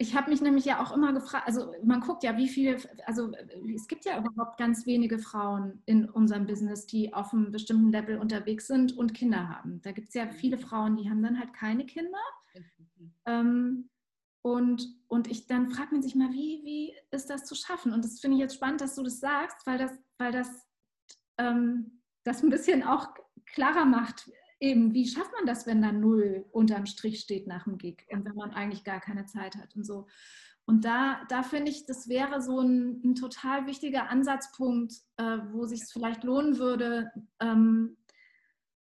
ich habe mich nämlich ja auch immer gefragt, also man guckt ja, wie viele, also es gibt ja überhaupt ganz wenige Frauen in unserem Business, die auf einem bestimmten Level unterwegs sind und Kinder haben. Da gibt es ja mhm. viele Frauen, die haben dann halt keine Kinder. Ähm, und, und ich dann fragt man sich mal, wie, wie ist das zu schaffen? Und das finde ich jetzt spannend, dass du das sagst, weil das, weil das, ähm, das ein bisschen auch klarer macht, eben, wie schafft man das, wenn da null unterm Strich steht nach dem Gig und wenn man eigentlich gar keine Zeit hat und so. Und da, da finde ich, das wäre so ein, ein total wichtiger Ansatzpunkt, äh, wo sich es vielleicht lohnen würde, ähm,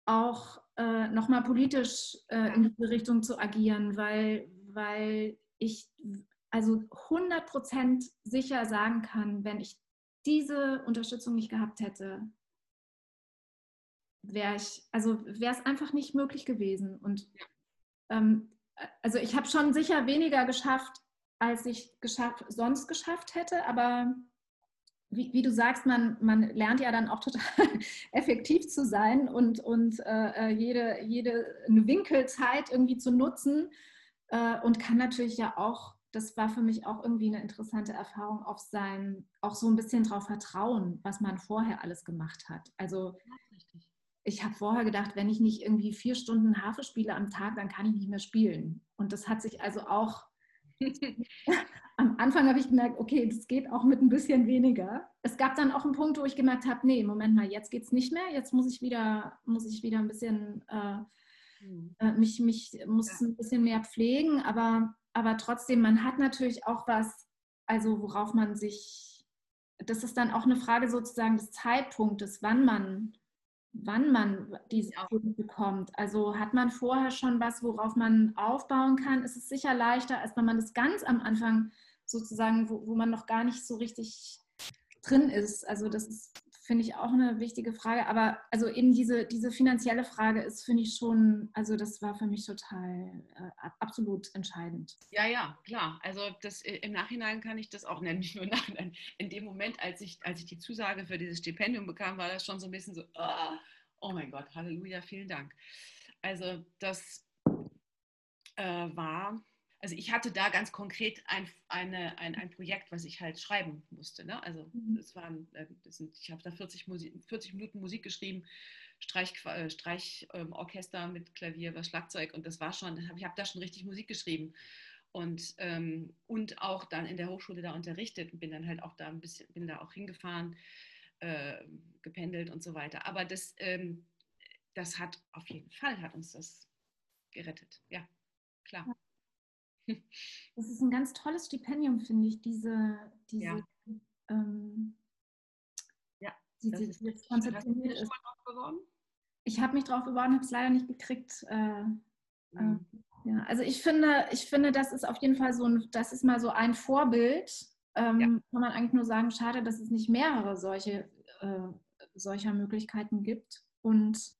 auch äh, nochmal politisch äh, in diese Richtung zu agieren, weil, weil ich also 100% sicher sagen kann, wenn ich diese Unterstützung nicht gehabt hätte, wäre ich, also wäre es einfach nicht möglich gewesen. Und ähm, also ich habe schon sicher weniger geschafft, als ich geschafft, sonst geschafft hätte, aber wie, wie, du sagst, man, man lernt ja dann auch total [laughs] effektiv zu sein und, und äh, äh, jede, jede Winkelzeit irgendwie zu nutzen äh, und kann natürlich ja auch, das war für mich auch irgendwie eine interessante Erfahrung, auf sein, auch so ein bisschen darauf vertrauen, was man vorher alles gemacht hat. Also ich habe vorher gedacht, wenn ich nicht irgendwie vier Stunden Harfe spiele am Tag, dann kann ich nicht mehr spielen. Und das hat sich also auch [laughs] am Anfang habe ich gemerkt, okay, das geht auch mit ein bisschen weniger. Es gab dann auch einen Punkt, wo ich gemerkt habe, nee, Moment mal, jetzt geht es nicht mehr. Jetzt muss ich wieder, muss ich wieder ein bisschen äh, hm. äh, mich, mich muss ja. ein bisschen mehr pflegen, aber, aber trotzdem, man hat natürlich auch was, also worauf man sich das ist dann auch eine Frage sozusagen des Zeitpunktes, wann man, wann man diese Punkte bekommt. Also hat man vorher schon was, worauf man aufbauen kann, ist es sicher leichter, als wenn man das ganz am Anfang sozusagen, wo, wo man noch gar nicht so richtig drin ist. Also das ist finde ich auch eine wichtige Frage. Aber also eben diese, diese finanzielle Frage ist, finde ich schon, also das war für mich total äh, absolut entscheidend. Ja, ja, klar. Also das, äh, im Nachhinein kann ich das auch nennen, [laughs] nicht nur Nachhinein. In dem Moment, als ich, als ich die Zusage für dieses Stipendium bekam, war das schon so ein bisschen so, oh, oh mein Gott, Halleluja, vielen Dank. Also das äh, war also ich hatte da ganz konkret ein, eine, ein, ein Projekt, was ich halt schreiben musste. Ne? Also mhm. es waren, äh, das sind, ich habe da 40, Musik, 40 Minuten Musik geschrieben, Streichorchester Streich, ähm, mit Klavier, was Schlagzeug und das war schon, ich habe da schon richtig Musik geschrieben und, ähm, und auch dann in der Hochschule da unterrichtet und bin dann halt auch da ein bisschen, bin da auch hingefahren, äh, gependelt und so weiter. Aber das, ähm, das hat auf jeden Fall, hat uns das gerettet, ja, klar. Das ist ein ganz tolles Stipendium, finde ich, diese, diese ja. Ähm, ja, diese, das ist, dieses konzeptioniert ist. Ich habe mich drauf beworben, habe es leider nicht gekriegt. Äh, mhm. äh, ja, also ich finde, ich finde, das ist auf jeden Fall so ein, das ist mal so ein Vorbild. Ähm, ja. Kann man eigentlich nur sagen, schade, dass es nicht mehrere solche äh, solcher Möglichkeiten gibt. Und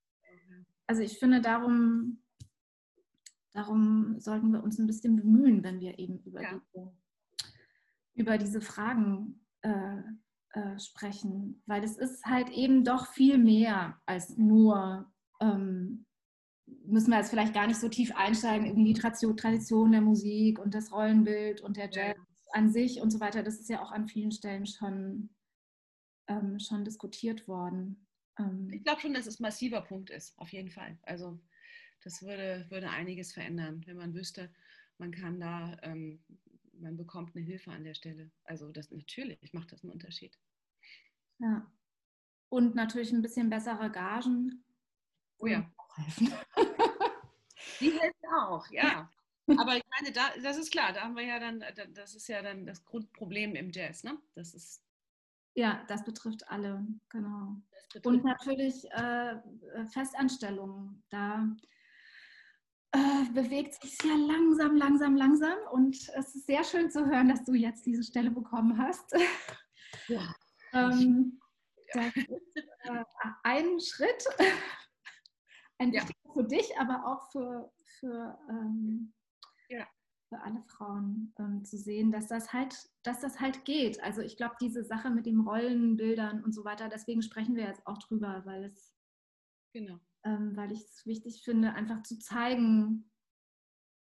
also ich finde darum Darum sollten wir uns ein bisschen bemühen, wenn wir eben über, ja. diese, über diese Fragen äh, äh, sprechen, weil es ist halt eben doch viel mehr als nur, ähm, müssen wir jetzt vielleicht gar nicht so tief einsteigen in die Tradition der Musik und das Rollenbild und der Jazz an sich und so weiter. Das ist ja auch an vielen Stellen schon, ähm, schon diskutiert worden. Ähm, ich glaube schon, dass es ein massiver Punkt ist, auf jeden Fall. Also das würde, würde einiges verändern, wenn man wüsste, man kann da, ähm, man bekommt eine Hilfe an der Stelle. Also das natürlich macht das einen Unterschied. Ja. Und natürlich ein bisschen bessere Gagen. Oh ja. [laughs] Die helfen auch, ja. Aber ich meine, da, das ist klar, da haben wir ja dann, das ist ja dann das Grundproblem im Jazz, ne? Das ist ja, das betrifft alle, genau. Betrifft und natürlich äh, Festanstellungen. Da äh, bewegt sich sehr langsam, langsam, langsam. Und es ist sehr schön zu hören, dass du jetzt diese Stelle bekommen hast. [laughs] Ja. ähm, das ist äh, ein Schritt, [laughs] ein ja. für dich, aber auch für, für, ähm, ja. für alle Frauen ähm, zu sehen, dass das halt, dass das halt geht. Also ich glaube, diese Sache mit den Rollenbildern und so weiter, deswegen sprechen wir jetzt auch drüber, weil es genau ähm, weil ich es wichtig finde, einfach zu zeigen,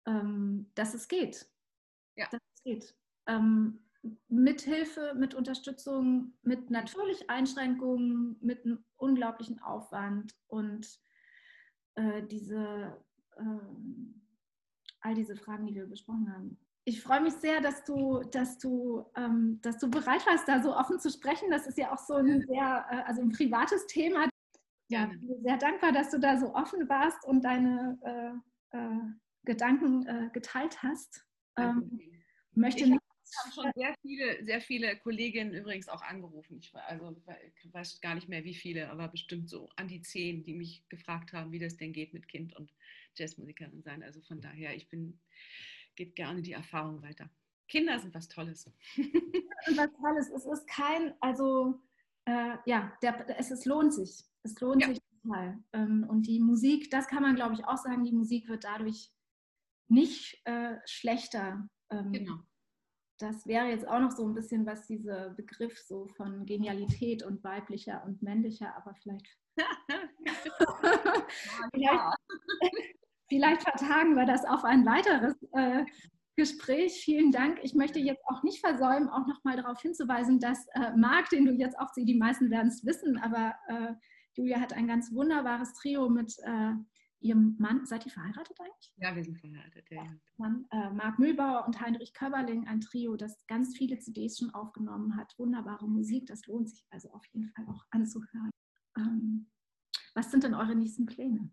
ähm, dass es geht. Ja. Dass es geht. Ähm, mit Hilfe, mit Unterstützung, mit natürlich Einschränkungen, mit einem unglaublichen Aufwand und äh, diese, äh, all diese Fragen, die wir besprochen haben. Ich freue mich sehr, dass du, dass, du, ähm, dass du bereit warst, da so offen zu sprechen. Das ist ja auch so ein sehr, äh, also ein privates Thema ja, sehr dankbar, dass du da so offen warst und deine äh, äh, Gedanken äh, geteilt hast. Ähm, möchte ich haben schon sehr viele, sehr viele Kolleginnen übrigens auch angerufen. Ich war, also, ich weiß gar nicht mehr wie viele, aber bestimmt so an die zehn, die mich gefragt haben, wie das denn geht mit Kind und Jazzmusikerin sein. Also von daher, ich bin, gebe gerne die Erfahrung weiter. Kinder sind was Tolles. was Tolles. Es ist kein, also äh, ja, der, es, es lohnt sich. Es lohnt ja. sich total. Ähm, und die Musik, das kann man, glaube ich, auch sagen, die Musik wird dadurch nicht äh, schlechter. Ähm, genau. Das wäre jetzt auch noch so ein bisschen, was dieser Begriff so von Genialität und weiblicher und männlicher, aber vielleicht, [laughs] [laughs] vielleicht, [laughs] vielleicht, vertagen wir das auf ein weiteres äh, Gespräch. Vielen Dank. Ich möchte jetzt auch nicht versäumen, auch nochmal darauf hinzuweisen, dass äh, Marc, den du jetzt auch, die meisten werden es wissen, aber äh, Julia hat ein ganz wunderbares Trio mit äh, ihrem Mann. Seid ihr verheiratet eigentlich? Ja, wir sind verheiratet. Ja. Mann, äh, Marc Mühlbauer und Heinrich Köberling, ein Trio, das ganz viele CDs schon aufgenommen hat. Wunderbare Musik, das lohnt sich also auf jeden Fall auch anzuhören. Ähm, was sind denn eure nächsten Pläne?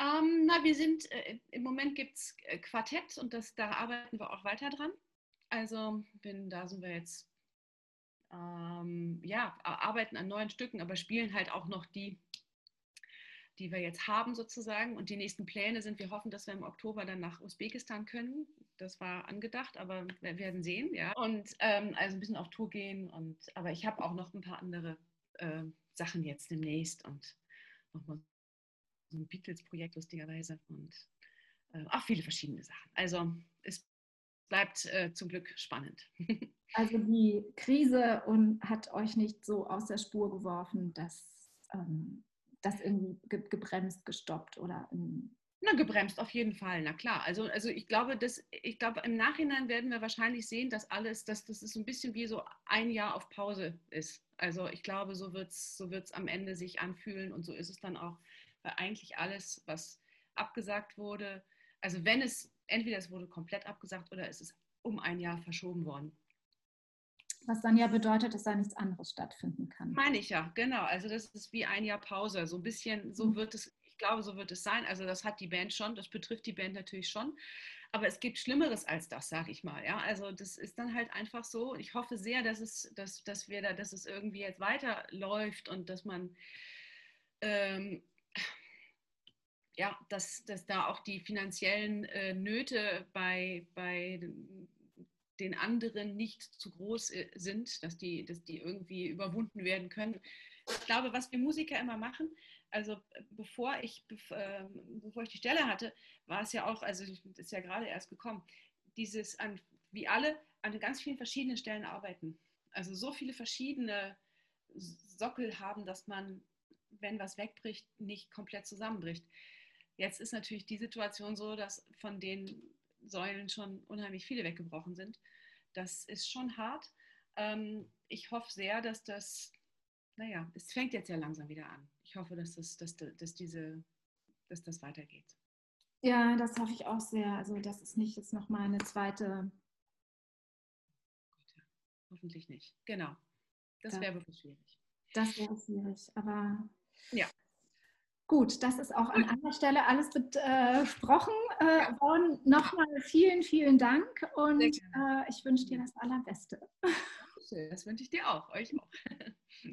Ähm, na, wir sind, äh, im Moment gibt es äh, Quartett und das, da arbeiten wir auch weiter dran. Also, bin, da sind wir jetzt ähm, ja, arbeiten an neuen Stücken, aber spielen halt auch noch die, die wir jetzt haben sozusagen. Und die nächsten Pläne sind, wir hoffen, dass wir im Oktober dann nach Usbekistan können. Das war angedacht, aber wir werden sehen, ja. Und ähm, also ein bisschen auf Tour gehen. Und, aber ich habe auch noch ein paar andere äh, Sachen jetzt demnächst und nochmal so ein Beatles-Projekt lustigerweise und äh, auch viele verschiedene Sachen. Also es bleibt äh, zum Glück spannend. [laughs] Also die Krise und hat euch nicht so aus der Spur geworfen, dass ähm, das irgendwie gebremst, gestoppt oder na, gebremst auf jeden Fall, na klar. Also, also ich glaube, dass, ich glaube, im Nachhinein werden wir wahrscheinlich sehen, dass alles, dass das ist ein bisschen wie so ein Jahr auf Pause ist. Also ich glaube, so wird es so wird's am Ende sich anfühlen und so ist es dann auch, weil eigentlich alles, was abgesagt wurde, also wenn es, entweder es wurde komplett abgesagt oder es ist um ein Jahr verschoben worden. Was dann ja bedeutet, dass da nichts anderes stattfinden kann. Meine ich ja, genau. Also das ist wie ein Jahr Pause. So ein bisschen, so mhm. wird es, ich glaube, so wird es sein. Also das hat die Band schon, das betrifft die Band natürlich schon. Aber es gibt Schlimmeres als das, sage ich mal. Ja, also das ist dann halt einfach so. Ich hoffe sehr, dass es, dass, dass wir da, dass es irgendwie jetzt weiterläuft und dass man ähm, ja, dass, dass da auch die finanziellen äh, Nöte bei, bei den anderen nicht zu groß äh, sind, dass die, dass die irgendwie überwunden werden können. Ich glaube, was wir Musiker immer machen, also äh, bevor ich, äh, bevor ich die Stelle hatte, war es ja auch, also das ist ja gerade erst gekommen, dieses an, wie alle an ganz vielen verschiedenen Stellen arbeiten. Also so viele verschiedene Sockel haben, dass man, wenn was wegbricht, nicht komplett zusammenbricht. Jetzt ist natürlich die Situation so, dass von den Säulen schon unheimlich viele weggebrochen sind. Das ist schon hart. Ähm, ich hoffe sehr, dass das, naja, es fängt jetzt ja langsam wieder an. Ich hoffe, dass das, dass, dass diese, dass das weitergeht. Ja, das hoffe ich auch sehr. Also, das ist nicht jetzt nochmal eine zweite. Hoffentlich nicht. Genau. Das wäre wirklich schwierig. Das wäre schwierig. Aber ja. Gut, das ist auch an anderer Stelle alles besprochen äh, worden. Nochmal vielen, vielen Dank und äh, ich wünsche dir das Allerbeste. Das wünsche ich dir auch, euch auch. [laughs]